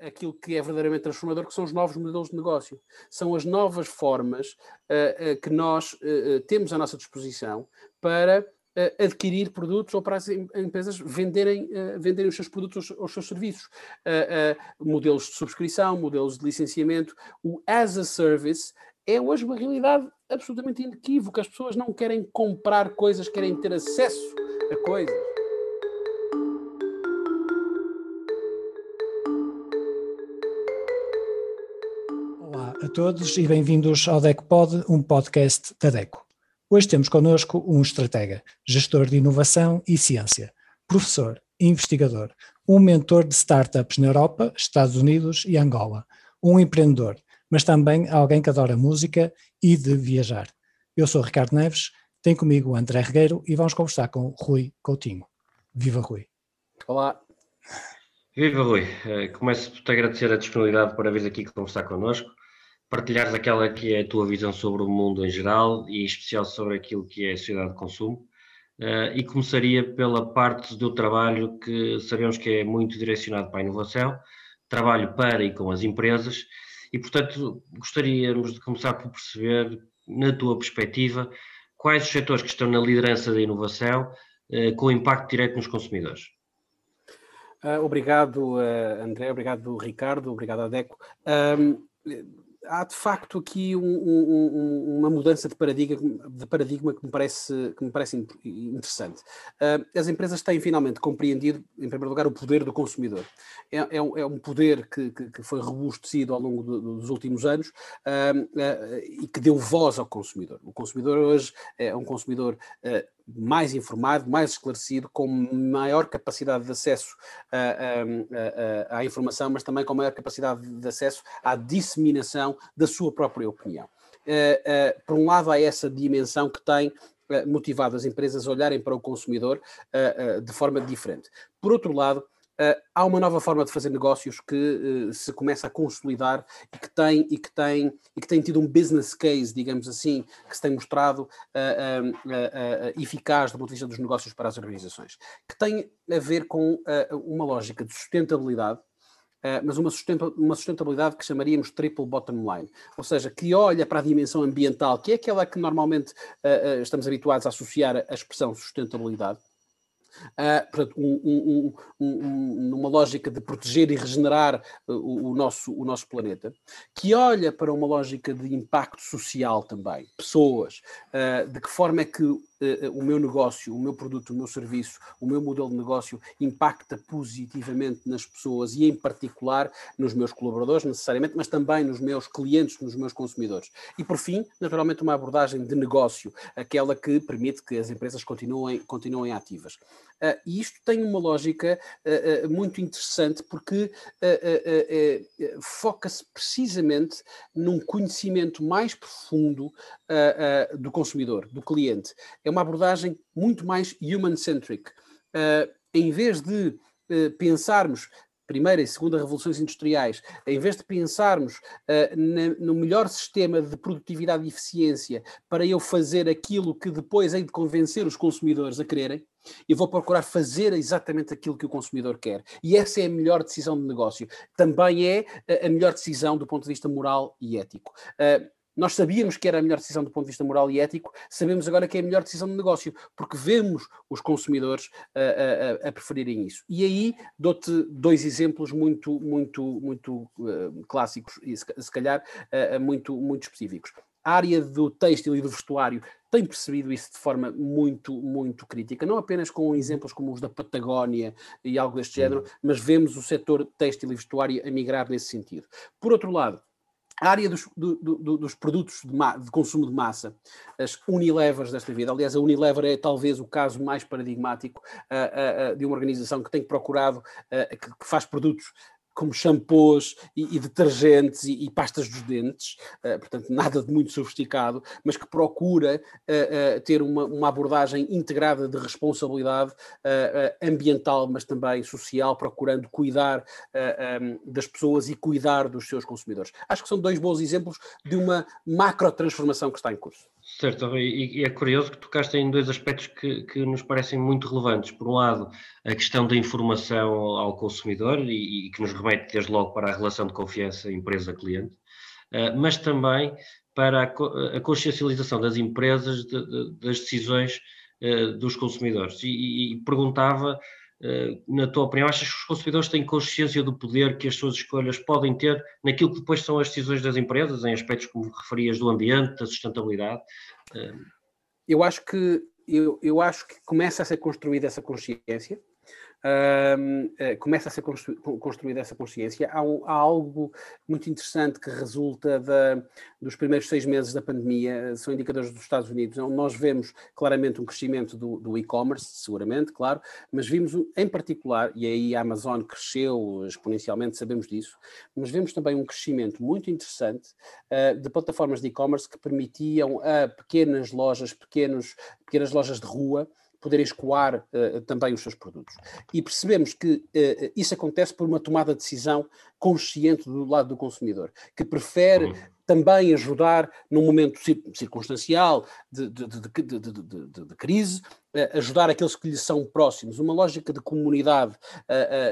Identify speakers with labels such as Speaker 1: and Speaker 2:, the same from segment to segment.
Speaker 1: aquilo que é verdadeiramente transformador, que são os novos modelos de negócio. São as novas formas uh, que nós uh, temos à nossa disposição para adquirir produtos ou para as empresas venderem, venderem os seus produtos ou os seus serviços. modelos de subscrição, modelos de licenciamento. O as a service é hoje uma realidade absolutamente inequívoca. As pessoas não querem comprar coisas, querem ter acesso a coisas.
Speaker 2: Todos e bem-vindos ao DECOPOD, um podcast da DECO. Hoje temos connosco um estratega, gestor de inovação e ciência, professor, investigador, um mentor de startups na Europa, Estados Unidos e Angola, um empreendedor, mas também alguém que adora música e de viajar. Eu sou Ricardo Neves, tem comigo o André Regueiro e vamos conversar com Rui Coutinho. Viva Rui.
Speaker 1: Olá.
Speaker 3: Viva Rui, eh, começo por te agradecer a disponibilidade para vir aqui conversar connosco partilhares aquela que é a tua visão sobre o mundo em geral e em especial sobre aquilo que é a sociedade de consumo. Uh, e começaria pela parte do trabalho que sabemos que é muito direcionado para a inovação, trabalho para e com as empresas, e portanto gostaríamos de começar por perceber, na tua perspectiva, quais os setores que estão na liderança da inovação uh, com impacto direto nos consumidores.
Speaker 1: Uh, obrigado, André, obrigado, Ricardo, obrigado, Adeco há de facto aqui um, um, uma mudança de paradigma, de paradigma que, me parece, que me parece interessante. Uh, as empresas têm finalmente compreendido, em primeiro lugar, o poder do consumidor. É, é, um, é um, poder que, que, que, foi robustecido ao longo do, dos últimos anos uh, uh, e que deu voz ao consumidor. O consumidor hoje é um consumidor mais informado, mais esclarecido, com maior capacidade de acesso à informação, mas também com maior capacidade de acesso à disseminação da sua própria opinião. Uh, uh, por um lado, há essa dimensão que tem uh, motivado as empresas a olharem para o consumidor de forma diferente. Por outro lado, Uh, há uma nova forma de fazer negócios que uh, se começa a consolidar e que tem e que tem e que tem tido um business case, digamos assim, que se tem mostrado uh, eficaz do ponto de vista dos negócios para as organizações, que tem a ver com uma lógica de sustentabilidade. mas uma, uma sustentabilidade que chamaríamos triple bottom line, ou seja, que olha para a dimensão ambiental, que é aquela que normalmente estamos habituados a associar à expressão sustentabilidade, uh, portanto, um, um, um, numa lógica de proteger e regenerar uh, o, o, nosso, o nosso planeta, que olha para uma lógica de impacto social também, pessoas, uh, de que forma é que uh, o meu negócio, o meu produto, o meu serviço, o meu modelo de negócio impacta positivamente nas pessoas e, em particular, nos meus colaboradores, necessariamente, mas também nos meus clientes, nos meus consumidores. E, por fim, naturalmente, uma abordagem de negócio, aquela que permite que as empresas continuem, continuem ativas. Uh, e isto tem uma lógica uh, uh, muito interessante porque foca-se precisamente num conhecimento mais profundo do consumidor, do cliente é uma abordagem muito mais human-centric. Em vez de pensarmos primeira e segunda revoluções industriais, em vez de pensarmos uh, na, no melhor sistema de produtividade e eficiência para eu fazer aquilo que depois hei de convencer os consumidores a quererem, eu vou procurar fazer exatamente aquilo que o consumidor quer. E essa é a melhor decisão de negócio. Também é a melhor decisão do ponto de vista moral e ético. Uh, nós sabíamos que era a melhor decisão do ponto de vista moral e ético, sabemos agora que é a melhor decisão de negócio, porque vemos os consumidores a, a, a preferirem isso. E aí dou-te dois exemplos muito, muito, muito uh, clássicos e se, calhar uh, muito, muito específicos. A área do têxtil e do vestuário tem percebido isso de forma muito, muito crítica, não apenas com exemplos como os da Patagónia e algo deste género, mas vemos o setor têxtil e vestuário a migrar nesse sentido. Por outro lado, a área dos, do, do, dos produtos de, de, consumo de massa, as Unilevers desta vida, aliás, a Unilever é talvez o caso mais paradigmático uh, uh, uh, de uma organização que tem procurado, que, que faz produtos como shampoos e, e detergentes e, e, pastas dos dentes, uh, portanto, nada de muito sofisticado, mas que procura uh, uh, ter uma, uma, abordagem integrada de responsabilidade ambiental, mas também social, procurando cuidar um, das pessoas e cuidar dos seus consumidores. Acho que são dois bons exemplos de uma macro transformação que está em curso.
Speaker 3: Certo, e, é curioso que tocaste em dois aspectos que, que, nos parecem muito relevantes. Por um lado, a questão da informação ao consumidor e, e que nos remete desde logo para a relação de confiança empresa-cliente, uh, mas também para a, consciencialização das empresas de, de, das decisões uh, dos consumidores. E, e perguntava eh, na tua opinião, achas que os consumidores têm consciência do poder que as suas escolhas podem ter naquilo que depois são as decisões das empresas, em aspectos como referias do ambiente, da sustentabilidade? Eh,
Speaker 1: eu acho que eu, eu acho que começa a ser construída essa consciência uh, começa a ser constru construída essa consciência. Há, um, há, algo muito interessante que resulta da, dos primeiros seis meses da pandemia, são indicadores dos Estados Unidos, onde nós vemos claramente um crescimento do, do e-commerce, seguramente, claro, mas vimos em particular, e aí a Amazon cresceu exponencialmente, sabemos disso, mas vemos também um crescimento muito interessante uh, de plataformas de e-commerce que permitiam a pequenas lojas, pequenos, pequenas lojas de rua, poderem escoar uh, também os seus produtos. E percebemos que uh, isso acontece por uma tomada de decisão consciente do lado do consumidor, que prefere uhum. também ajudar num momento circunstancial de, de, de, de crise, uh, ajudar aqueles que lhe são próximos, uma lógica de comunidade,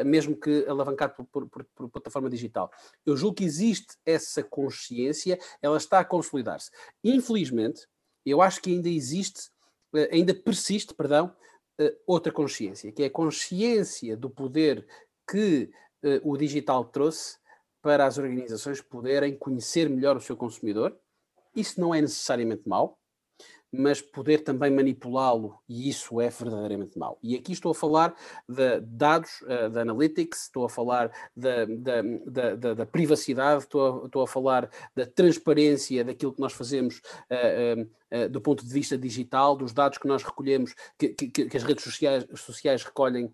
Speaker 1: mesmo que alavancado por, por, por, plataforma digital. Eu julgo que existe essa consciência, ela está a consolidar-se. Infelizmente, eu acho que ainda existe eh, ainda persiste, perdão, eh, outra consciência, que é a consciência do poder que eh, o digital trouxe para as organizações poderem conhecer melhor o seu consumidor. Isso não é necessariamente mau, mas poder também manipulá-lo, e isso é verdadeiramente mau. E aqui estou a falar de dados, uh, da analytics, estou a falar da, da, da, da privacidade, estou a, estou a, falar da transparência daquilo que nós fazemos uh, uh, do ponto de vista digital, dos dados que nós recolhemos, que, que, que as redes sociais, sociais recolhem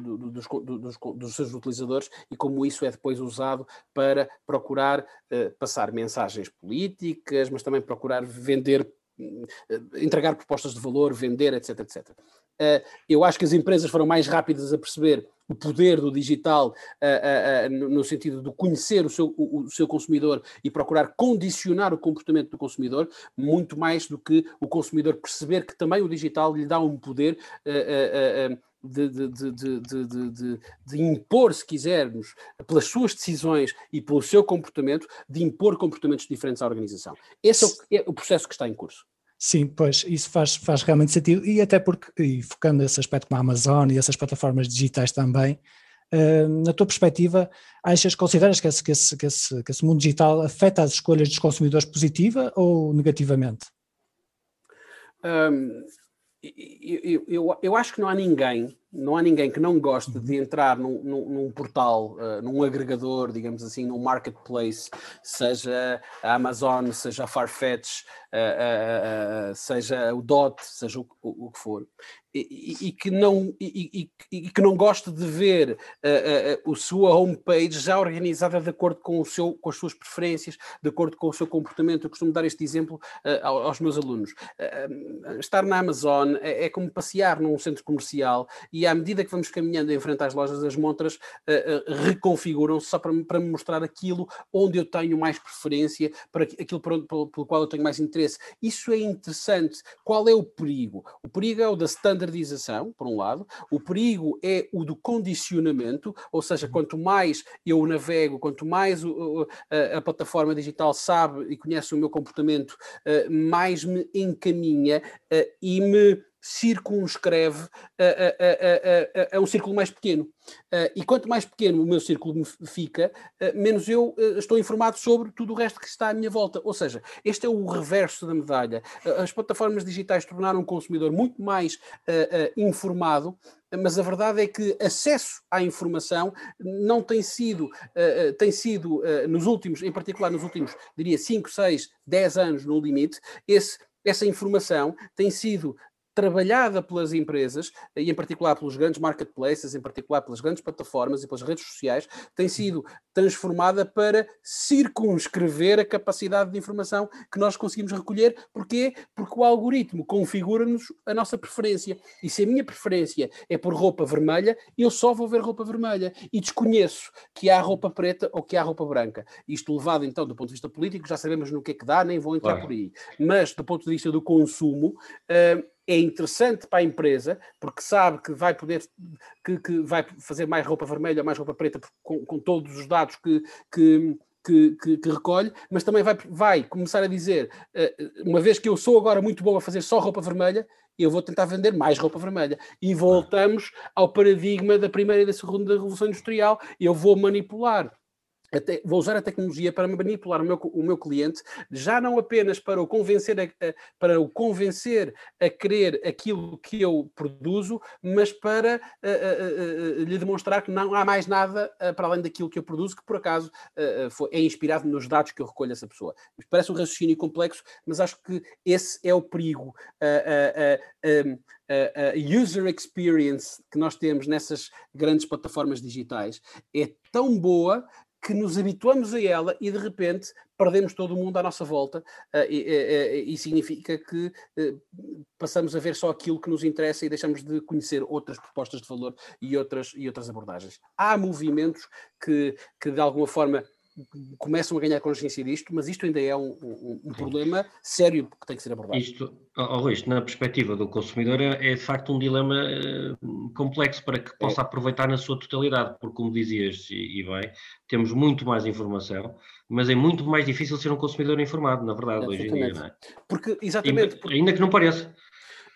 Speaker 1: dos, dos, dos, seus utilizadores e como isso é depois usado para procurar passar mensagens políticas, mas também procurar vender eh, entregar propostas de valor, vender, etc, etc. Uh, eu acho que as empresas foram mais rápidas a perceber o poder do digital uh, no sentido de conhecer o seu, o, seu consumidor e procurar condicionar o comportamento do consumidor, muito mais do que o consumidor perceber que também o digital lhe dá um poder de, de, de, de, impor, se quisermos, pelas suas decisões e pelo seu comportamento, de impor comportamentos diferentes à organização. Esse é o, é o processo que está em curso.
Speaker 2: Sim, pois isso faz, faz realmente sentido, e até porque, e focando nesse aspecto como a Amazon e essas plataformas digitais também, uh, na tua perspectiva, achas, consideras que esse, que, esse, que, esse, que esse mundo digital afeta as escolhas dos consumidores positiva ou negativamente?
Speaker 1: Um, eu, eu, eu, acho que não há ninguém, não há ninguém que não goste de uhum. entrar num, num, num portal, uh, num agregador, digamos assim, num marketplace, seja a Amazon, seja a Farfetch, uh, uh, seja o DOT, seja o, o, o que for, e, e, que não, e, e, que não goste de ver uh, a sua homepage já organizada de acordo com, o seu, com as suas preferências, de acordo com o seu comportamento. Eu costumo dar este exemplo aos meus alunos. estar na Amazon é, é, como passear num centro comercial e à medida que vamos caminhando em frente às lojas, as montras reconfiguram-se só para, para me mostrar aquilo onde eu tenho mais preferência, para aquilo pelo, pelo qual eu tenho mais interesse. Isso é interessante. Qual é o perigo? O perigo é o da standard standardização, por um lado, o perigo é o do condicionamento, ou seja, uhum. quanto mais eu navego, quanto mais o, a, a, plataforma digital sabe e conhece o meu comportamento, uh, mais me encaminha uh, e me circunscreve a, a, a, a, um círculo mais pequeno. Uh, e quanto mais pequeno o meu círculo fica, uh, menos eu uh, estou informado sobre tudo o resto que está à minha volta. Ou seja, este é o reverso da medalha. as plataformas digitais tornaram o consumidor muito mais informado, mas a verdade é que acesso à informação não tem sido, tem sido nos últimos, em particular nos últimos, diria, 5, 6, 10 anos no limite, esse essa informação tem sido trabalhada pelas empresas, e em particular pelos grandes marketplaces, em particular pelas grandes plataformas e pelas redes sociais, tem sido transformada para circunscrever a capacidade de informação que nós conseguimos recolher. Porquê? Porque o algoritmo configura-nos a nossa preferência. E se a minha preferência é por roupa vermelha, eu só vou ver roupa vermelha. E desconheço que há roupa preta ou que há roupa branca. Isto levado, então, do ponto de vista político, já sabemos no que é que dá, nem vou entrar claro. por aí. Mas, do ponto de vista do consumo, uh, é interessante para a empresa, porque sabe que vai poder, que, que vai fazer mais roupa vermelha mais roupa preta com, com todos os dados que, que que, que, que, recolhe, mas também vai, vai começar a dizer: uh, uma vez que eu sou agora muito bom a fazer só roupa vermelha, eu vou tentar vender mais roupa vermelha. E voltamos ao paradigma da primeira e da segunda revolução industrial. Eu vou manipular vou usar a tecnologia para manipular o meu, o meu cliente, já não apenas para o convencer a, para o convencer a querer aquilo que eu produzo, mas para a, lhe demonstrar que não há mais nada para além daquilo que eu produzo, que por acaso foi, é inspirado nos dados que eu recolho essa pessoa. Parece um raciocínio complexo, mas acho que esse é o perigo. A, user experience que nós temos nessas grandes plataformas digitais é tão boa que nos habituamos a ela e de repente perdemos todo o mundo à nossa volta uh, e, e, e, significa que passamos a ver só aquilo que nos interessa e deixamos de conhecer outras propostas de valor e outras, e outras abordagens. Há movimentos que, que de alguma forma começam a ganhar consciência disto, mas isto ainda é um, um, um problema sério que tem que ser abordado.
Speaker 3: Isto, oh, isto na perspectiva do consumidor é, é de facto um dilema uh, complexo para que possa é. aproveitar na sua totalidade, porque como dizias e, e bem, temos muito mais informação, mas é muito mais difícil ser um consumidor informado, na verdade, hoje em dia, não é?
Speaker 1: Porque, exatamente.
Speaker 3: E, ainda que não pareça.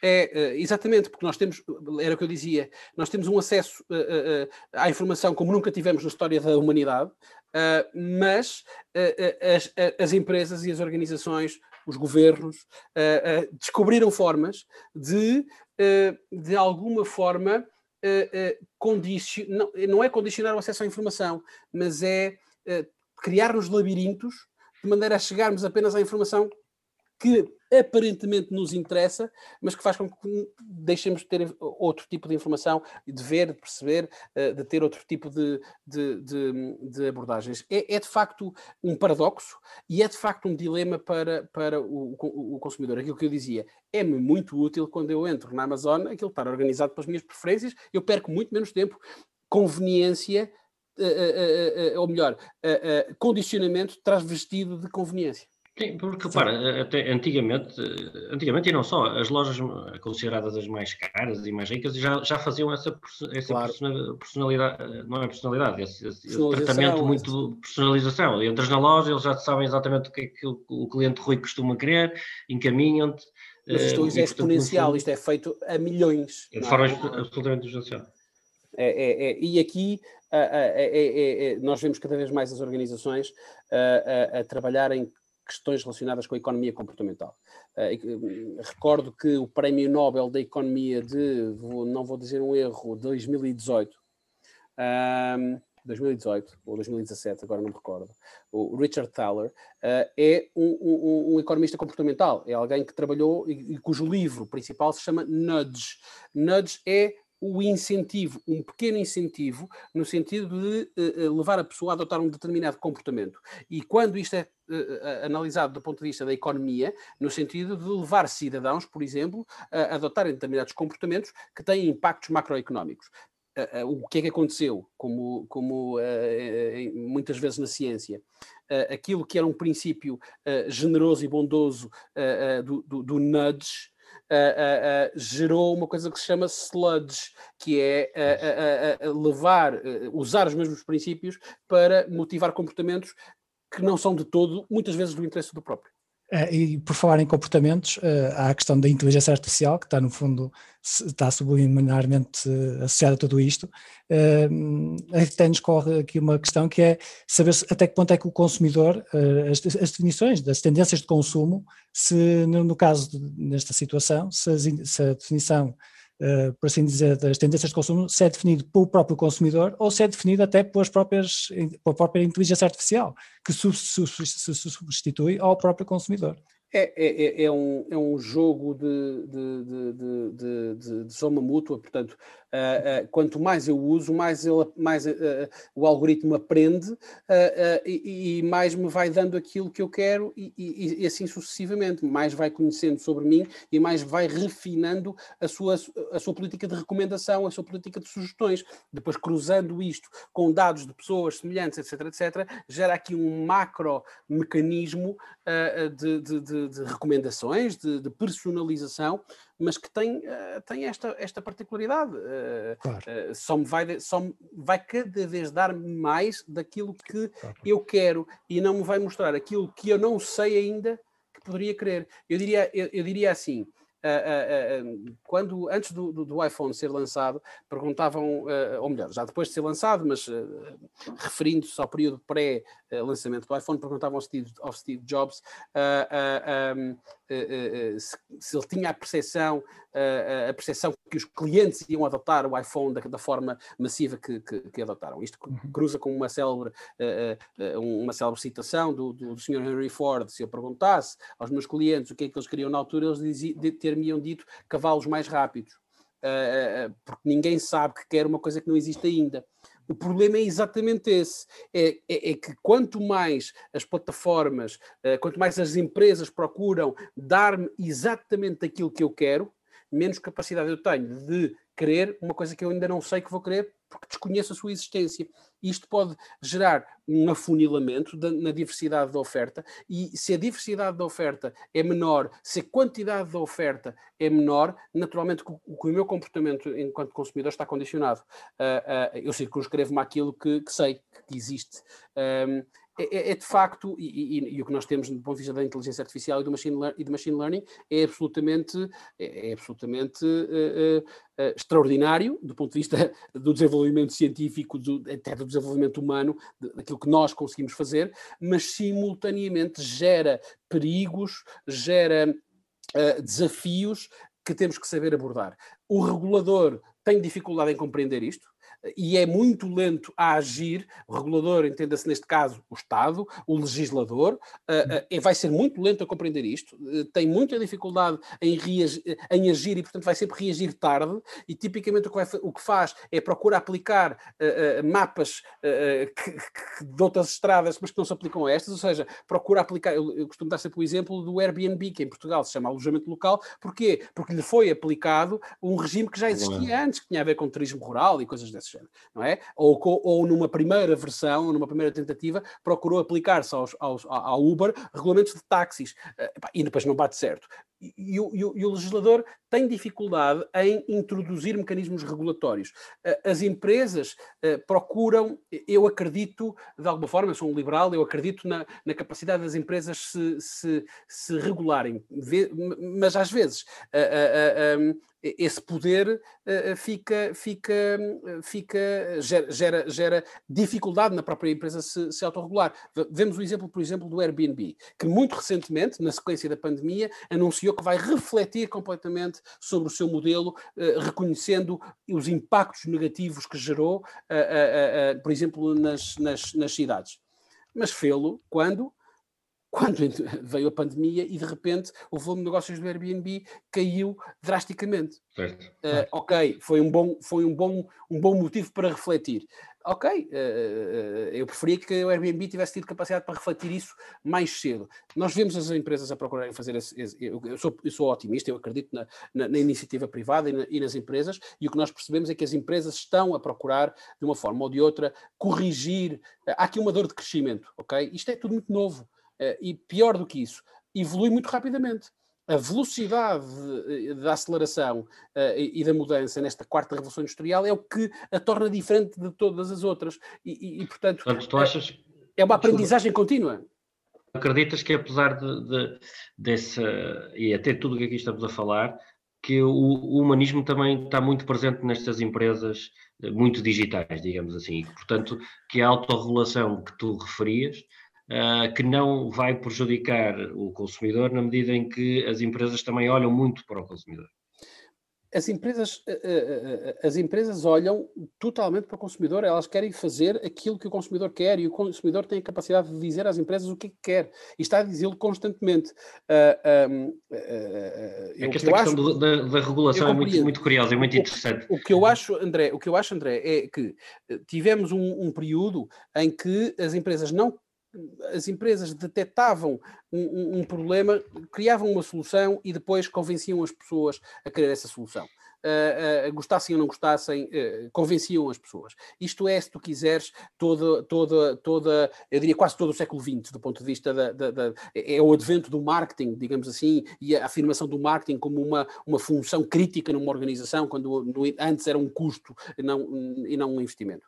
Speaker 1: É, exatamente, porque nós temos, era o que eu dizia, nós temos um acesso uh, uh, à informação como nunca tivemos na história da humanidade, mas as, as, empresas e as organizações, os governos, descobriram formas de, de alguma forma, não é condicionar o acesso à informação, mas é criar-nos labirintos de maneira a chegarmos apenas à informação que aparentemente nos interessa, mas que faz com que deixemos de ter outro tipo de informação, de ver, de perceber, eh, de ter outro tipo de, de, de, de abordagens. É, é, de facto um paradoxo e é de facto um dilema para, para o, o consumidor. Aquilo que eu dizia, é-me muito útil quando eu entro na Amazon, aquilo estar organizado pelas minhas preferências, eu perco muito menos tempo. Conveniência, uh, uh, ou melhor, condicionamento traz vestido de conveniência.
Speaker 3: Sim, porque repara, até antigamente, antigamente e não só, as lojas consideradas as mais caras e mais ricas já, já faziam essa, essa claro. personalidade, não é personalidade, esse, esse tratamento muito de personalização. Entras na loja, eles já sabem exatamente o que é que o, o cliente Rui costuma querer, encaminham-te.
Speaker 1: Mas isto uh, é exponencial, isto é feito a milhões.
Speaker 3: De forma é? absolutamente exponencial.
Speaker 1: É, é, é, e aqui é, nós vemos cada vez mais as organizações a, a, a trabalharem questões relacionadas com a economia comportamental. Uh, recordo que o Prémio Nobel da Economia de, não vou dizer um erro, 2018, um, 2018 ou 2017, agora não me recordo, o Richard Thaler, uh, é um, um, um, economista comportamental, é alguém que trabalhou e, cujo livro principal se chama Nudge. Nudge é o incentivo, um pequeno incentivo, no sentido de uh, levar a pessoa a adotar um determinado comportamento. E quando isto é uh, analisado do ponto de vista da economia, no sentido de levar cidadãos, por exemplo, a adotarem determinados comportamentos que têm impactos macroeconómicos. Uh, uh, o que é que aconteceu, como, como uh, muitas vezes na ciência, aquilo que era um princípio generoso e bondoso do, do, do, nudge, gerou uma coisa que se chama sludge, que é levar, usar os mesmos princípios para motivar comportamentos que não são de todo, muitas vezes, do interesse do próprio.
Speaker 2: É, e por falar em comportamentos, uh, há a questão da inteligência artificial, que está no fundo, está subliminarmente uh, associada a tudo isto. Uh, até nos corre aqui uma questão que é saber até que ponto é que o consumidor, as, as, definições das tendências de consumo, se no, caso nesta situação, se, as, se a definição uh, por assim dizer, das tendências de consumo, se é definido pelo próprio consumidor ou se é definido até pelas próprias, pela própria inteligência artificial, que substitui ao próprio consumidor.
Speaker 1: É, é, é, é, um, é um jogo de, de, de, de, soma mútua, portanto, uh, uh, quanto mais eu uso, mais, ele, mais uh, o algoritmo aprende e, e, mais me vai dando aquilo que eu quero e, e, e, assim sucessivamente, mais vai conhecendo sobre mim e mais vai refinando a sua, a sua política de recomendação, a sua política de sugestões. Depois, cruzando isto com dados de pessoas semelhantes, etc., etc., gera aqui um macro mecanismo de, de de, recomendações, de, de, personalização, mas que tem, uh, tem esta, esta particularidade. Uh, claro. uh, só, me vai, só me vai cada vez dar mais daquilo que claro. eu quero e não me vai mostrar aquilo que eu não sei ainda que poderia querer. Eu diria, eu, eu diria assim. Uh, uh, uh, quando antes do, do, do, iPhone ser lançado, perguntavam, ou melhor, já depois de ser lançado, mas referindo-se ao período pré-lançamento do iPhone, perguntavam ao Steve, ao Steve Jobs se, se, ele tinha a percepção, a percepção que os clientes iam adotar o iPhone da, da forma massiva que, que, que, adotaram. Isto uhum. cruza com uma célebre, uma célebre citação do, do, do Sr. Henry Ford. Se eu perguntasse aos meus clientes o que é que eles queriam na altura, eles ter-me-iam dito cavalos mais rápidos. Uh, porque ninguém sabe que quer uma coisa que não existe ainda. O problema é exatamente esse: é, é, é que quanto mais as plataformas, uh, quanto mais as empresas procuram dar-me exatamente aquilo que eu quero, menos capacidade eu tenho de querer uma coisa que eu ainda não sei que vou querer porque desconheço a sua existência. Isto pode gerar um afunilamento da, na diversidade da oferta, e se a diversidade da oferta é menor, se a quantidade da oferta é menor, naturalmente o, o meu comportamento enquanto consumidor está condicionado. Uh, uh, eu circunscrevo-me àquilo que, que, sei que existe. Um, é, é, é, de facto, e, e, e, o que nós temos do ponto de vista da inteligência artificial e do machine, e do machine learning é absolutamente, é, é absolutamente uh, uh, extraordinário do ponto de vista do desenvolvimento científico, do, até do desenvolvimento humano, daquilo que nós conseguimos fazer, mas simultaneamente gera perigos, gera uh, desafios que temos que saber abordar. O regulador tem dificuldade em compreender isto, e é muito lento a agir, o regulador, entenda-se neste caso o Estado, o legislador, uh, uh, vai ser muito lento a compreender isto, uh, tem muita dificuldade em, em agir e, portanto, vai sempre reagir tarde, e tipicamente o que, vai, o que faz é procurar aplicar mapas que, que, de outras estradas, mas que não se aplicam a estas, ou seja, procura aplicar, eu, eu costumo dar sempre o exemplo do Airbnb, que em Portugal se chama alojamento local, porquê? Porque lhe foi aplicado um regime que já existia antes, que tinha a ver com turismo rural e coisas desses género, não é? Ou, ou numa primeira versão, numa primeira tentativa, procurou aplicar-se aos, ao Uber regulamentos de táxis eh, e depois não bate certo. E, e, o, e, o, legislador tem dificuldade em introduzir mecanismos regulatórios. Eh, as empresas eh, procuram, eu acredito, de alguma forma, eu sou um liberal, eu acredito na, na capacidade das empresas se, se, se regularem, mas às vezes esse poder fica, fica, fica gera, gera, dificuldade na própria empresa se, se autorregular. Vemos o exemplo, por exemplo, do Airbnb, que muito recentemente, na sequência da pandemia, anunciou que vai refletir completamente sobre o seu modelo, uh, reconhecendo os impactos negativos que gerou, uh, por exemplo, nas, nas, nas cidades. Mas fê-lo quando quando veio a pandemia e de repente o volume de negócios do Airbnb caiu drasticamente.
Speaker 3: Certo.
Speaker 1: Uh, ok, foi um bom, foi um bom, um bom motivo para refletir. Ok, uh, eu preferia que o Airbnb tivesse tido capacidade para refletir isso mais cedo. Nós vemos as empresas a procurarem fazer esse, esse eu, eu, sou, eu sou otimista, eu acredito na, na, na iniciativa privada e, na, e, nas empresas, e o que nós percebemos é que as empresas estão a procurar, de uma forma ou de outra, corrigir. Há aqui uma dor de crescimento, ok? Isto é tudo muito novo. Eh, e pior do que isso, evolui muito rapidamente. A velocidade da aceleração uh, e da mudança nesta quarta revolução industrial é o que a torna diferente de todas as outras. E, e, e portanto,
Speaker 3: portanto, tu achas...
Speaker 1: é uma aprendizagem contínua.
Speaker 3: Acreditas que apesar de, de, desse, e até tudo o que aqui estamos a falar, que o, o, humanismo também está muito presente nestas empresas eh, muito digitais, digamos assim, e portanto que a autorregulação que tu referias uh, que não vai prejudicar o consumidor na medida em que as empresas também olham muito para o consumidor.
Speaker 1: as empresas, as empresas olham totalmente para o consumidor, elas querem fazer aquilo que o consumidor quer e o consumidor tem a capacidade de dizer às empresas o que, é que quer e está a dizê-lo constantemente. Uh,
Speaker 3: uh, é que esta questão acho, da, da, regulação é muito, muito curiosa, é muito interessante.
Speaker 1: O, o, que eu acho, André, o que eu acho, André, é que tivemos um, um período em que as empresas não as empresas detectavam um, um, problema, criavam uma solução e depois convenciam as pessoas a querer essa solução uh, uh, gostassem ou não gostassem, uh, convenciam as pessoas. Isto é, se tu quiseres, toda, toda, toda, eu diria quase todo o século XX, do ponto de vista da, da, da é o advento do marketing, digamos assim, e a afirmação do marketing como uma, uma função crítica numa organização, quando no, antes era um custo e não, e não um investimento.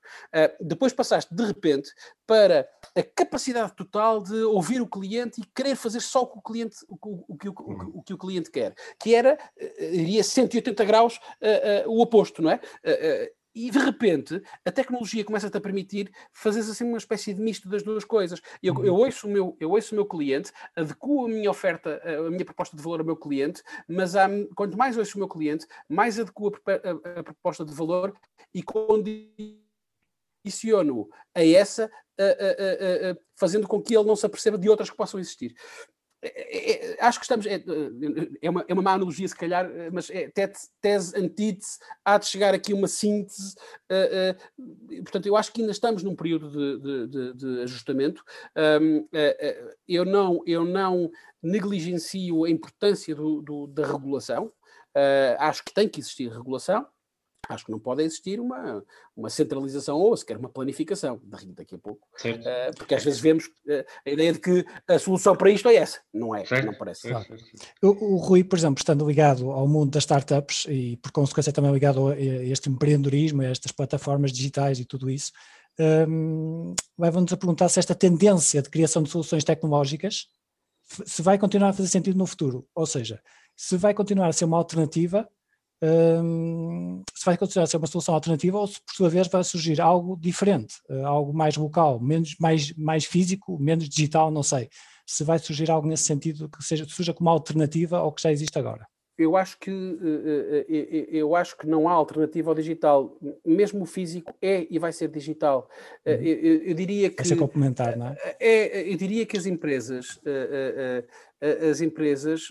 Speaker 1: depois passaste, de repente, para a capacidade total de ouvir o cliente e querer fazer só o que o cliente, o, o, o, o, que o cliente quer, que era, iria 180 graus uh, uh, o oposto, não é? Uh, e de repente a tecnologia começa-te a permitir fazer assim uma espécie de misto das duas coisas. Eu, uhum. eu, ouço, o meu, eu ouço o meu cliente, adequo a minha oferta, a minha proposta de valor ao meu cliente, mas há, quanto mais ouço o meu cliente, mais adequo a, a, a proposta de valor e condiciono a essa, a, fazendo com que ele não se aperceba de outras que possam existir. É, é, acho que estamos. É, é, uma, é uma má analogia, se calhar, mas é tese, tese antítese, há de chegar aqui uma síntese. Uh, uh, portanto, eu acho que ainda estamos num período de, de, de ajustamento. Um, uh, eu, não, eu não negligencio a importância do, do, da regulação. acho que tem que existir regulação. Acho que não pode existir uma, uma centralização ou sequer uma planificação, daqui a pouco, uh, porque às vezes vemos uh, a ideia de que a solução para isto é essa, não é? Certo. Não parece. Claro.
Speaker 2: O, o, Rui, por exemplo, estando ligado ao mundo das startups e por consequência também ligado a este empreendedorismo, a estas plataformas digitais e tudo isso, um, leva-nos a perguntar se esta tendência de criação de soluções tecnológicas se vai continuar a fazer sentido no futuro, ou seja, se vai continuar a ser uma alternativa se vai considerar ser uma solução alternativa ou se por sua vez vai surgir algo diferente, uh, algo mais local, menos, mais, mais físico, menos digital, não sei. Se vai surgir algo nesse sentido que seja, surja como alternativa ao que já existe agora.
Speaker 1: Eu acho que uh, uh, eu acho que não há alternativa ao digital. Mesmo o físico é e vai ser digital. Uhum. Eu, eu, diria que vai
Speaker 2: ser complementar, não é?
Speaker 1: é eu diria que as empresas as empresas,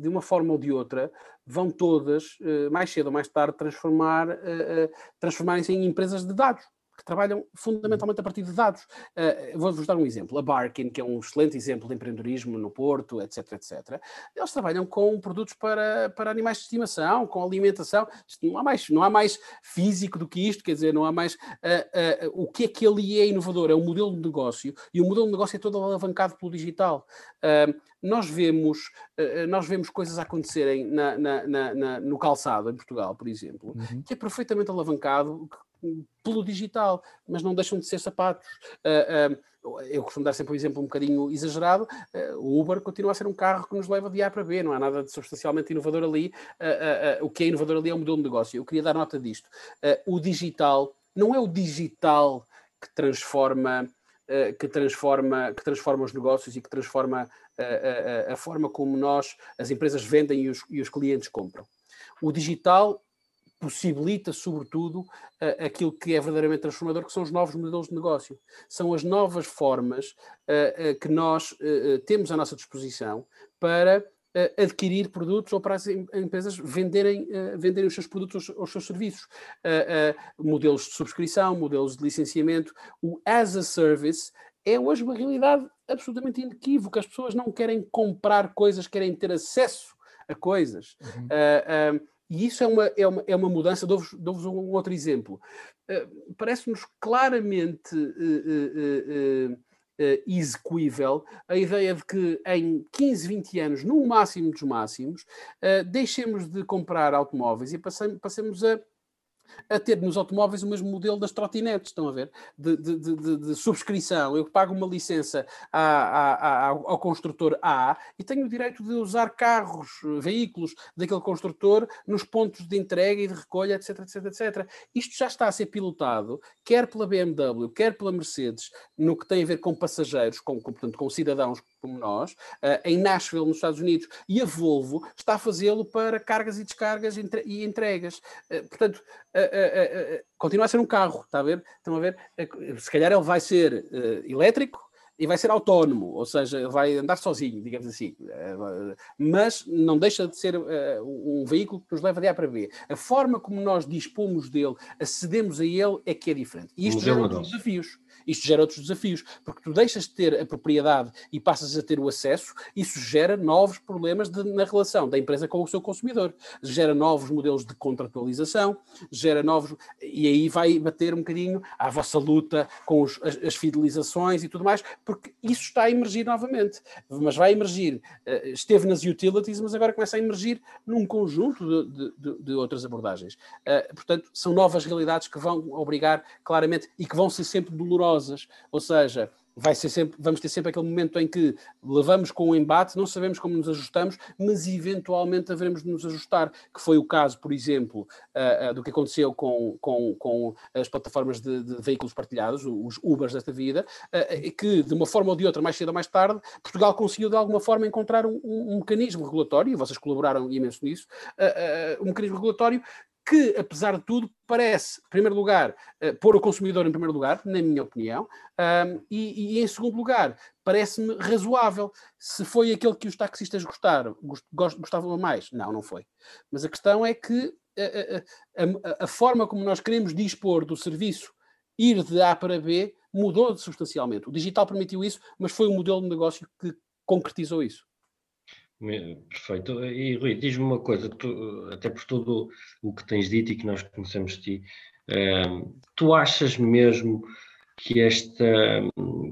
Speaker 1: de uma forma ou de outra, vão todas, mais cedo ou mais tarde, transformar, transformarem-se em empresas de dados que trabalham fundamentalmente a partir de dados. Uh, Vou-vos dar um exemplo. A Barkin, que é um excelente exemplo de empreendedorismo no Porto, etc, etc. Eles trabalham com produtos para, para animais de estimação, com alimentação. Isto não há mais, não há mais físico do que isto, quer dizer, não há mais. Uh, uh, o que é que ele é inovador? É um modelo de negócio e o modelo de negócio é todo alavancado pelo digital. nós vemos, nós vemos coisas acontecerem na, na, na, no calçado em Portugal, por exemplo, uhum. que é perfeitamente alavancado, pelo digital, mas não deixam de ser sapatos. Uh, uh, eu costumo dar sempre um exemplo um bocadinho exagerado. Uh, o Uber continua a ser um carro que nos leva de A para B, não há nada de substancialmente inovador ali. o que é inovador ali é o modelo de negócio. Eu queria dar nota disto. o digital não é o digital que transforma. que, transforma, que transforma os negócios e que transforma a, a, a forma como nós, as empresas vendem e os, e os clientes compram. O digital possibilita, sobretudo, uh, aquilo que é verdadeiramente transformador, que são os novos modelos de negócio. São as novas formas uh, uh, que nós temos à nossa disposição para adquirir produtos ou para as empresas venderem, venderem os seus produtos ou os seus serviços. modelos de subscrição, modelos de licenciamento. O as a service é hoje uma realidade absolutamente inequívoca. As pessoas não querem comprar coisas, querem ter acesso a coisas. Uhum. E isso é uma, é uma, é uma mudança. Dou-vos dou um outro exemplo. Uh, Parece-nos claramente uh, uh, execuível a ideia de que em 15, 20 anos, no máximo dos máximos, deixemos de comprar automóveis e passemos, passemos a a ter nos automóveis o mesmo modelo das trotinetes, estão a ver? De, de, de, de subscrição. Eu pago uma licença a, a, a, ao construtor A e tenho o direito de usar carros, veículos daquele construtor nos pontos de entrega e de recolha, etc, etc, etc. Isto já está a ser pilotado, quer pela BMW, quer pela Mercedes, no que tem a ver com passageiros, com, com portanto, com cidadãos como nós, uh, em Nashville, nos Estados Unidos, e a Volvo está a fazê-lo para cargas e descargas e entregas. Uh, portanto, uh, continua a ser um carro, está a ver? Estão a ver? se calhar ele vai ser elétrico, e vai ser autónomo, ou seja, vai andar sozinho, digamos assim. Mas não deixa de ser um veículo que nos leva de A para B. A forma como nós dispomos dele, acedemos a ele, é que é diferente. E isto gera desafios. Isto gera outros desafios, porque tu deixas de ter a propriedade e passas a ter o acesso, isso gera novos problemas de, na relação da empresa com o seu consumidor, gera novos modelos de contratualização, gera novos. e aí vai bater um bocadinho à vossa luta com os, as, as, fidelizações e tudo mais, porque isso está a emergir novamente, mas vai emergir, uh, esteve nas utilities, mas agora começa a emergir num conjunto de, de, de outras abordagens. Uh, portanto, são novas realidades que vão obrigar claramente e que vão ser sempre dolorosas ou seja, vai ser sempre, vamos ter sempre aquele momento em que levamos com o embate, não sabemos como nos ajustamos, mas eventualmente haveremos de nos ajustar, que foi o caso, por exemplo, uh, uh, do que aconteceu com, com, com as plataformas de, de veículos partilhados, os Ubers desta vida, uh, que de uma forma ou de outra, mais cedo ou mais tarde, Portugal conseguiu de alguma forma encontrar um, um, um mecanismo regulatório, e vocês colaboraram imenso nisso, um mecanismo regulatório que, apesar de tudo, parece, em primeiro lugar, uh, pôr o consumidor em primeiro lugar, na minha opinião, um, e, e, em segundo lugar, parece-me razoável. Se foi aquele que os taxistas gostaram, gostavam mais, não, não foi. Mas a questão é que a, a, a, forma como nós queremos dispor do serviço ir de A para B mudou substancialmente. O digital permitiu isso, mas foi o modelo de negócio que concretizou isso.
Speaker 3: Perfeito. E Rui, diz-me uma coisa, tu, até por tudo o que tens dito e que nós conhecemos de ti, uh, tu achas mesmo que esta,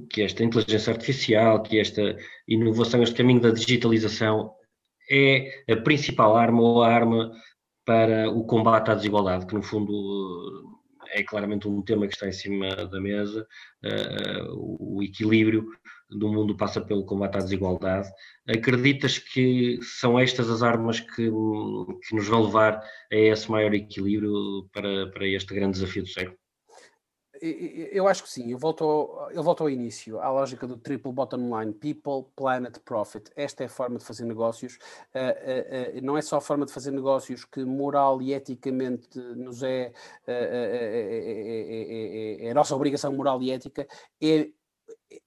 Speaker 3: que esta inteligência artificial, que esta inovação, este caminho da digitalização é a principal arma ou a arma para o combate à desigualdade, que no fundo é claramente um tema que está em cima da mesa, uh, o equilíbrio do mundo passa pelo combate à desigualdade. Acreditas que são estas as armas que, que nos vão levar a esse maior equilíbrio para, para este grande desafio do século?
Speaker 1: Eu acho que sim, eu volto, ao, eu volto ao início, à lógica do triple bottom line, people, planet, profit. Esta é a forma de fazer negócios. Uh, uh, uh, não é só a forma de fazer negócios que moral e eticamente nos é, é, é, é a nossa obrigação moral e ética, é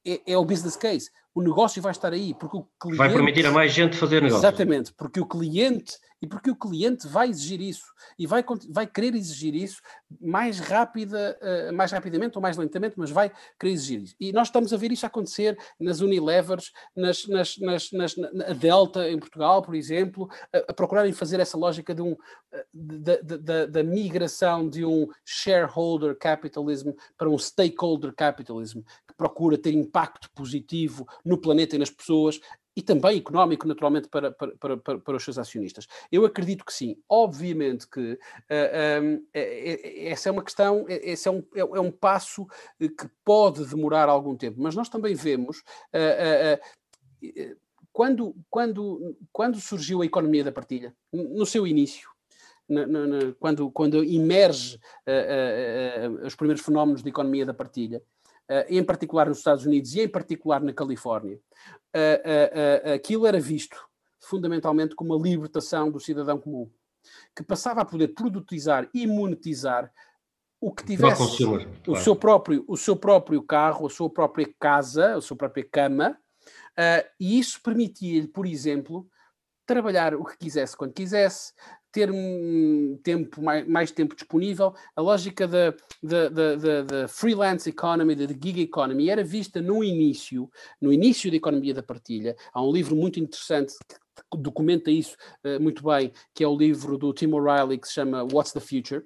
Speaker 1: é, é, o business case. O negócio vai estar aí, porque o cliente...
Speaker 3: Vai permitir a mais gente fazer negócio.
Speaker 1: Exatamente, porque o cliente e porque o cliente vai exigir isso e vai, vai querer exigir isso mais rápida, uh, mais rapidamente ou mais lentamente, mas vai querer exigir isso. E nós estamos a ver isso acontecer nas Unilevers, nas, nas, nas, nas na Delta em Portugal, por exemplo, a, a procurarem fazer essa lógica de um, da, da, da migração de um shareholder capitalism para um stakeholder capitalism, que procura ter impacto positivo no planeta e nas pessoas e também económico, naturalmente, para, para, para, para, os seus acionistas. Eu acredito que sim. Obviamente que uh, eh, um, é, é, essa é uma questão, é, esse é um, é, é, um passo que pode demorar algum tempo, mas nós também vemos. Uh, uh, quando, quando, quando surgiu a economia da partilha, no seu início, na, na, na, quando, quando emerge os primeiros fenómenos de economia da partilha, em particular nos Estados Unidos e em particular na Califórnia, uh, uh, aquilo era visto fundamentalmente como uma libertação do cidadão comum, que passava a poder produtizar e monetizar o que tivesse o, claro. seu próprio, o seu próprio carro, a sua própria casa, a sua própria cama, e isso permitia-lhe, por exemplo, trabalhar o que quisesse quando quisesse, ter um tempo mais, mais tempo disponível. A lógica da, da, da, da, freelance economy, da gig economy, era vista no início, no início da economia da partilha. Há um livro muito interessante que documenta isso uh, muito bem, que é o livro do Tim O'Reilly que se chama What's the Future?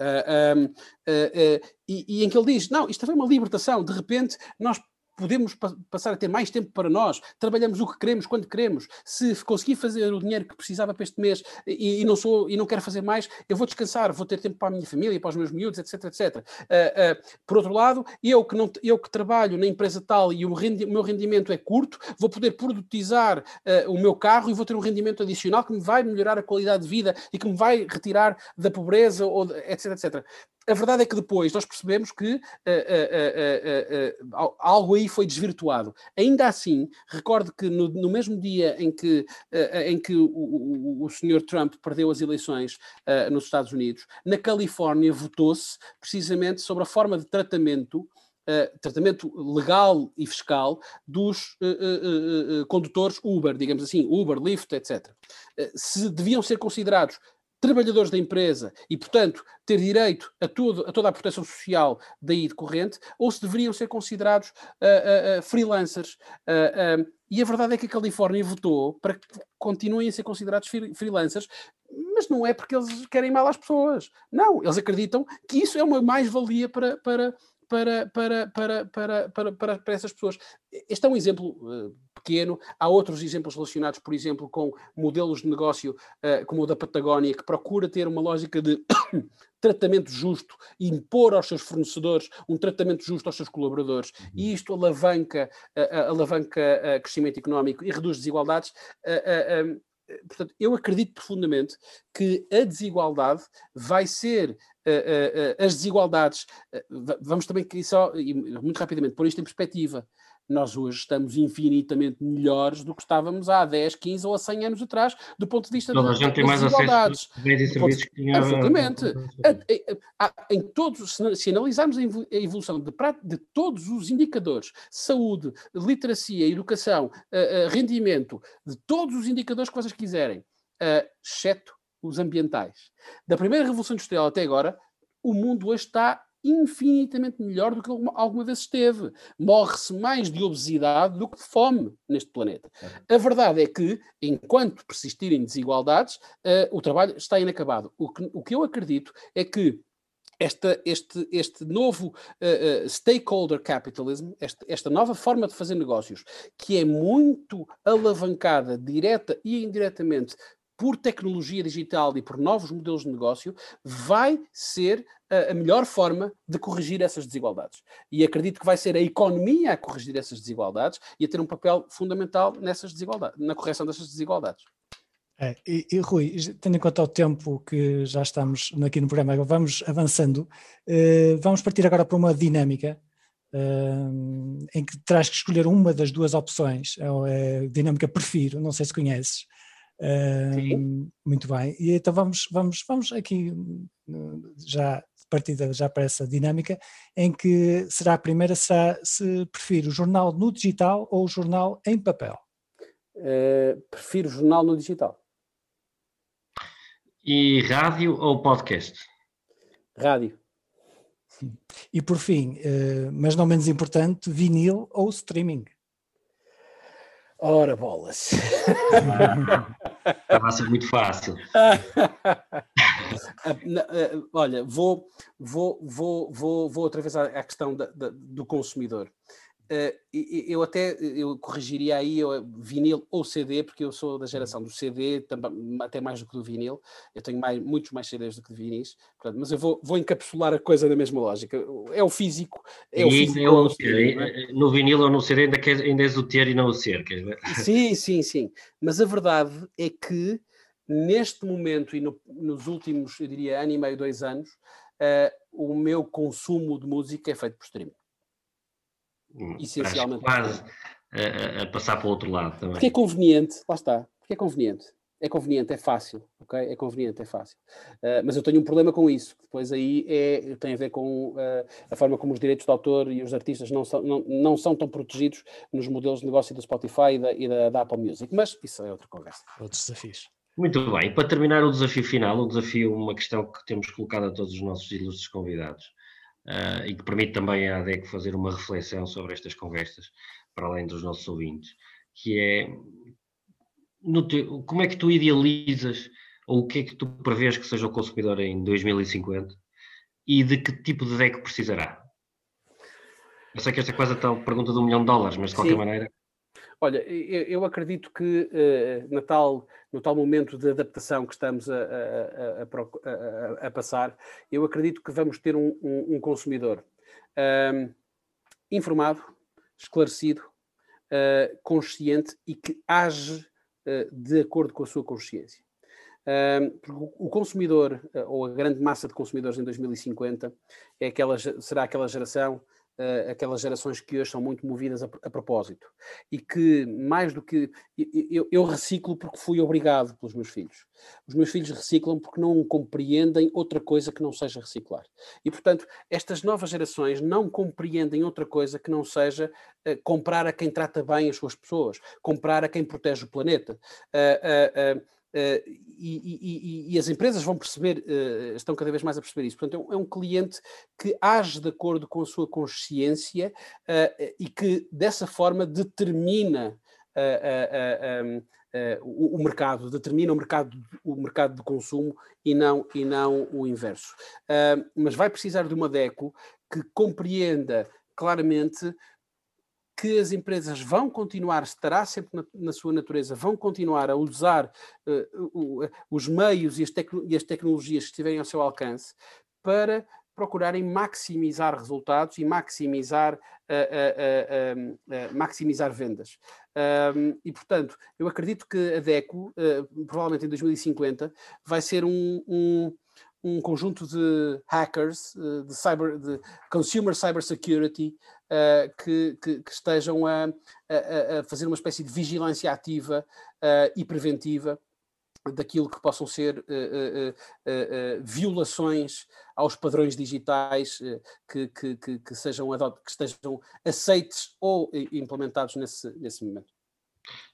Speaker 1: Uh, um, uh, e, e, em que ele diz: não, isto foi uma libertação, de repente nós podemos pa passar a ter mais tempo para nós, trabalhamos o que queremos, quando queremos. Se conseguir fazer o dinheiro que precisava para este mês e, e, não sou e não quero fazer mais, eu vou descansar, vou ter tempo para a minha família, para os meus miúdos, etc, etc. Uh, uh, por outro lado, eu que, não, eu que trabalho na empresa tal e o, rendi o meu rendimento é curto, vou poder produtizar uh, o meu carro e vou ter um rendimento adicional que me vai melhorar a qualidade de vida e que me vai retirar da pobreza, ou de, etc, etc a verdade é que depois nós percebemos que uh, uh, uh, algo aí foi desvirtuado. Ainda assim, recordo que no, no mesmo dia em que, em que o, o, o senhor Trump perdeu as eleições nos Estados Unidos, na Califórnia votou-se precisamente sobre a forma de tratamento Uh, tratamento legal e fiscal dos uh, uh, condutores Uber, digamos assim, Uber, Lyft, etc. se deviam ser considerados trabalhadores da empresa e, portanto, ter direito a, todo, a toda a proteção social daí decorrente, ou se deveriam ser considerados uh, uh, freelancers. Uh, e a verdade é que a Califórnia votou para que continuem a ser considerados freelancers, mas não é porque eles querem mal às pessoas. Não, eles acreditam que isso é uma mais-valia para, para para, para, para, para, para, para, essas pessoas. Este é um exemplo uh, pequeno. Há outros exemplos relacionados, por exemplo, com modelos de negócio uh, como o da Patagónia, que procura ter uma lógica de tratamento justo e impor aos seus fornecedores um tratamento justo aos seus colaboradores. E uhum. isto alavanca, uh, alavanca crescimento económico e reduz desigualdades. Um, portanto, eu acredito profundamente que a desigualdade vai ser uh, uh, as desigualdades. vamos também só, muito rapidamente, pôr isto em perspectiva nós hoje estamos infinitamente melhores do que estávamos há 10, 15 ou há 100 anos atrás, do ponto de vista
Speaker 3: Toda
Speaker 1: das,
Speaker 3: a gente tem mais acesso a bens e serviços
Speaker 1: que tinha... Absolutamente. Em todos, se analisarmos a evolução de, de todos os indicadores, saúde, literacia, educação, rendimento, de todos os indicadores que vocês quiserem, exceto os ambientais. Da primeira Revolução Industrial até agora, o mundo hoje está infinitamente melhor do que alguma vez esteve. Morre-se mais de obesidade do que de fome neste planeta. A verdade é que, enquanto persistirem desigualdades, uh, o trabalho está inacabado. O que, o que eu acredito é que esta, este, este novo uh, uh, stakeholder capitalism, esta, esta nova forma de fazer negócios, que é muito alavancada direta e indiretamente por tecnologia digital e por novos modelos de negócio, vai ser a, a, melhor forma de corrigir essas desigualdades. E acredito que vai ser a economia a corrigir essas desigualdades e a ter um papel fundamental nessas desigualdades, na correção dessas desigualdades.
Speaker 2: É, e, e, Rui, tendo em conta o tempo que já estamos aqui no programa, vamos avançando, eh, vamos partir agora para uma dinâmica eh, em que terás que escolher uma das duas opções, é a dinâmica prefiro, não sei se conheces, Uh, muito bem. E então vamos, vamos, vamos aqui já partida já para essa dinâmica, em que será a primeira, será se prefiro o jornal no digital ou o jornal em papel?
Speaker 1: Uh, prefiro o jornal no digital.
Speaker 3: E rádio ou podcast?
Speaker 1: Rádio.
Speaker 2: E por fim, uh, mas não menos importante, vinil ou streaming?
Speaker 1: Ora, bolas.
Speaker 3: Estava a ser muito fácil.
Speaker 1: Olha, vou, vou, vou, vou, vou outra vez à, à questão da, da, do consumidor. Uh, eu até eu corrigiria aí eu, vinil ou CD, porque eu sou da geração do CD, também, até mais do que do vinil. Eu tenho mais, muitos mais CDs do que de vinis, portanto, mas eu vou, vou encapsular a coisa na mesma lógica. É o físico. É o físico
Speaker 3: é o, é? No vinil ou no CD ainda, quer, ainda és o ter e não o ser.
Speaker 1: Sim, sim, sim. Mas a verdade é que neste momento e no, nos últimos, eu diria, ano e meio, dois anos, uh, o meu consumo de música é feito por streaming.
Speaker 3: Essencialmente. Quase a, a, passar para o outro lado também.
Speaker 1: Porque é conveniente, lá está, porque é conveniente. É conveniente, é fácil, ok? É conveniente, é fácil. Uh, mas eu tenho um problema com isso. Depois aí é, tem a ver com uh, a forma como os direitos de autor e os artistas não são, não, não são tão protegidos nos modelos de negócio do Spotify e da, e da, da Apple Music. Mas isso é outra conversa.
Speaker 2: Outros desafios.
Speaker 3: Muito bem, para terminar o desafio final, o desafio, uma questão que temos colocado a todos os nossos ilustres convidados uh, e que permite também à ADEC fazer uma reflexão sobre estas conversas, para além dos nossos ouvintes, que é teu, como é que tu idealizas ou o que é que tu prevês que seja o consumidor em 2050 e de que tipo de DEC precisará? Eu sei que esta é quase a tal pergunta de um milhão de dólares, mas de qualquer Sim. maneira.
Speaker 1: Olha, eu acredito que uh, na tal, no tal momento de adaptação que estamos a, a, a, a passar, eu acredito que vamos ter um, um, um consumidor uh, informado, esclarecido, uh, consciente e que age eh, de acordo com a sua consciência. o consumidor, ou a grande massa de consumidores em 2050, é aquela, será aquela geração uh, aquelas gerações que hoje são muito movidas a, a propósito e que mais do que eu, eu, reciclo porque fui obrigado pelos meus filhos. Os meus filhos reciclam porque não compreendem outra coisa que não seja reciclar. E portanto, estas novas gerações não compreendem outra coisa que não seja uh, comprar a quem trata bem as suas pessoas, comprar a quem protege o planeta. Uh, Uh, e, e, e, as empresas vão perceber, uh, estão cada vez mais a perceber isso. Portanto, é um, é um, cliente que age de acordo com a sua consciência uh, e que dessa forma determina o, o, mercado, determina o mercado, o mercado de consumo e não, e não o inverso. mas vai precisar de uma DECO que compreenda claramente que as empresas vão continuar, estará sempre na, na sua natureza, vão continuar a usar uh, uh, os meios e as, e as, tecnologias que estiverem ao seu alcance para procurarem maximizar resultados e maximizar, uh, maximizar vendas. Um, e, portanto, eu acredito que a DECO, provavelmente em 2050, vai ser um, um um conjunto de hackers, de, cyber, de consumer cyber security, uh, que, que, que, estejam a, a, a, fazer uma espécie de vigilância ativa uh, e preventiva daquilo que possam ser uh, violações aos padrões digitais que, que, que, que, sejam que estejam aceites ou implementados nesse, nesse momento.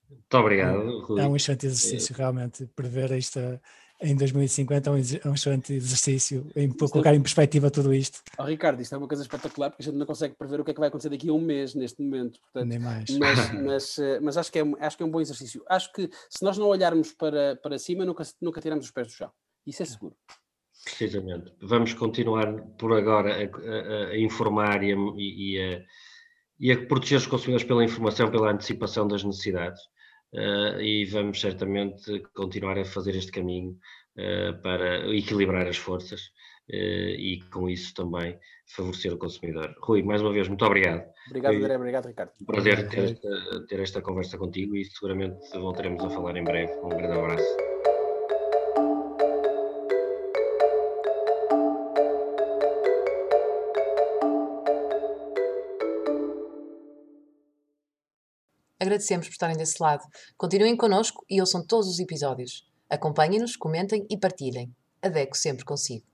Speaker 3: Muito obrigado,
Speaker 2: Rui. É um excelente exercício, realmente, prever esta, em 2050 é um, é um excelente exercício em isto colocar em perspectiva tudo isto.
Speaker 1: Oh, Ricardo, isto é uma coisa espetacular porque a gente não consegue prever o que é que vai acontecer daqui a um mês neste momento.
Speaker 2: Portanto, Nem mais.
Speaker 1: Mas, mas, eh, mas, acho, que é, acho que é um bom exercício. Acho que se nós não olharmos para, para cima, nunca, nunca tiramos os pés do chão. Isso é seguro.
Speaker 3: Precisamente. Vamos continuar por agora a, a, a informar e a, e, a, e a proteger os consumidores pela informação, pela antecipação das necessidades uh, e vamos certamente continuar a fazer este caminho uh, para equilibrar as forças uh, e com isso também favorecer o consumidor. Rui, mais uma vez, muito obrigado.
Speaker 1: Obrigado, André. Obrigado, Ricardo.
Speaker 3: Um prazer ter esta, ter esta conversa contigo e seguramente voltaremos a falar em breve. Um grande abraço.
Speaker 4: Agradecemos por estarem desse lado. Continuem connosco e ouçam todos os episódios. Acompanhem-nos, comentem e partilhem. Adeco sempre consigo.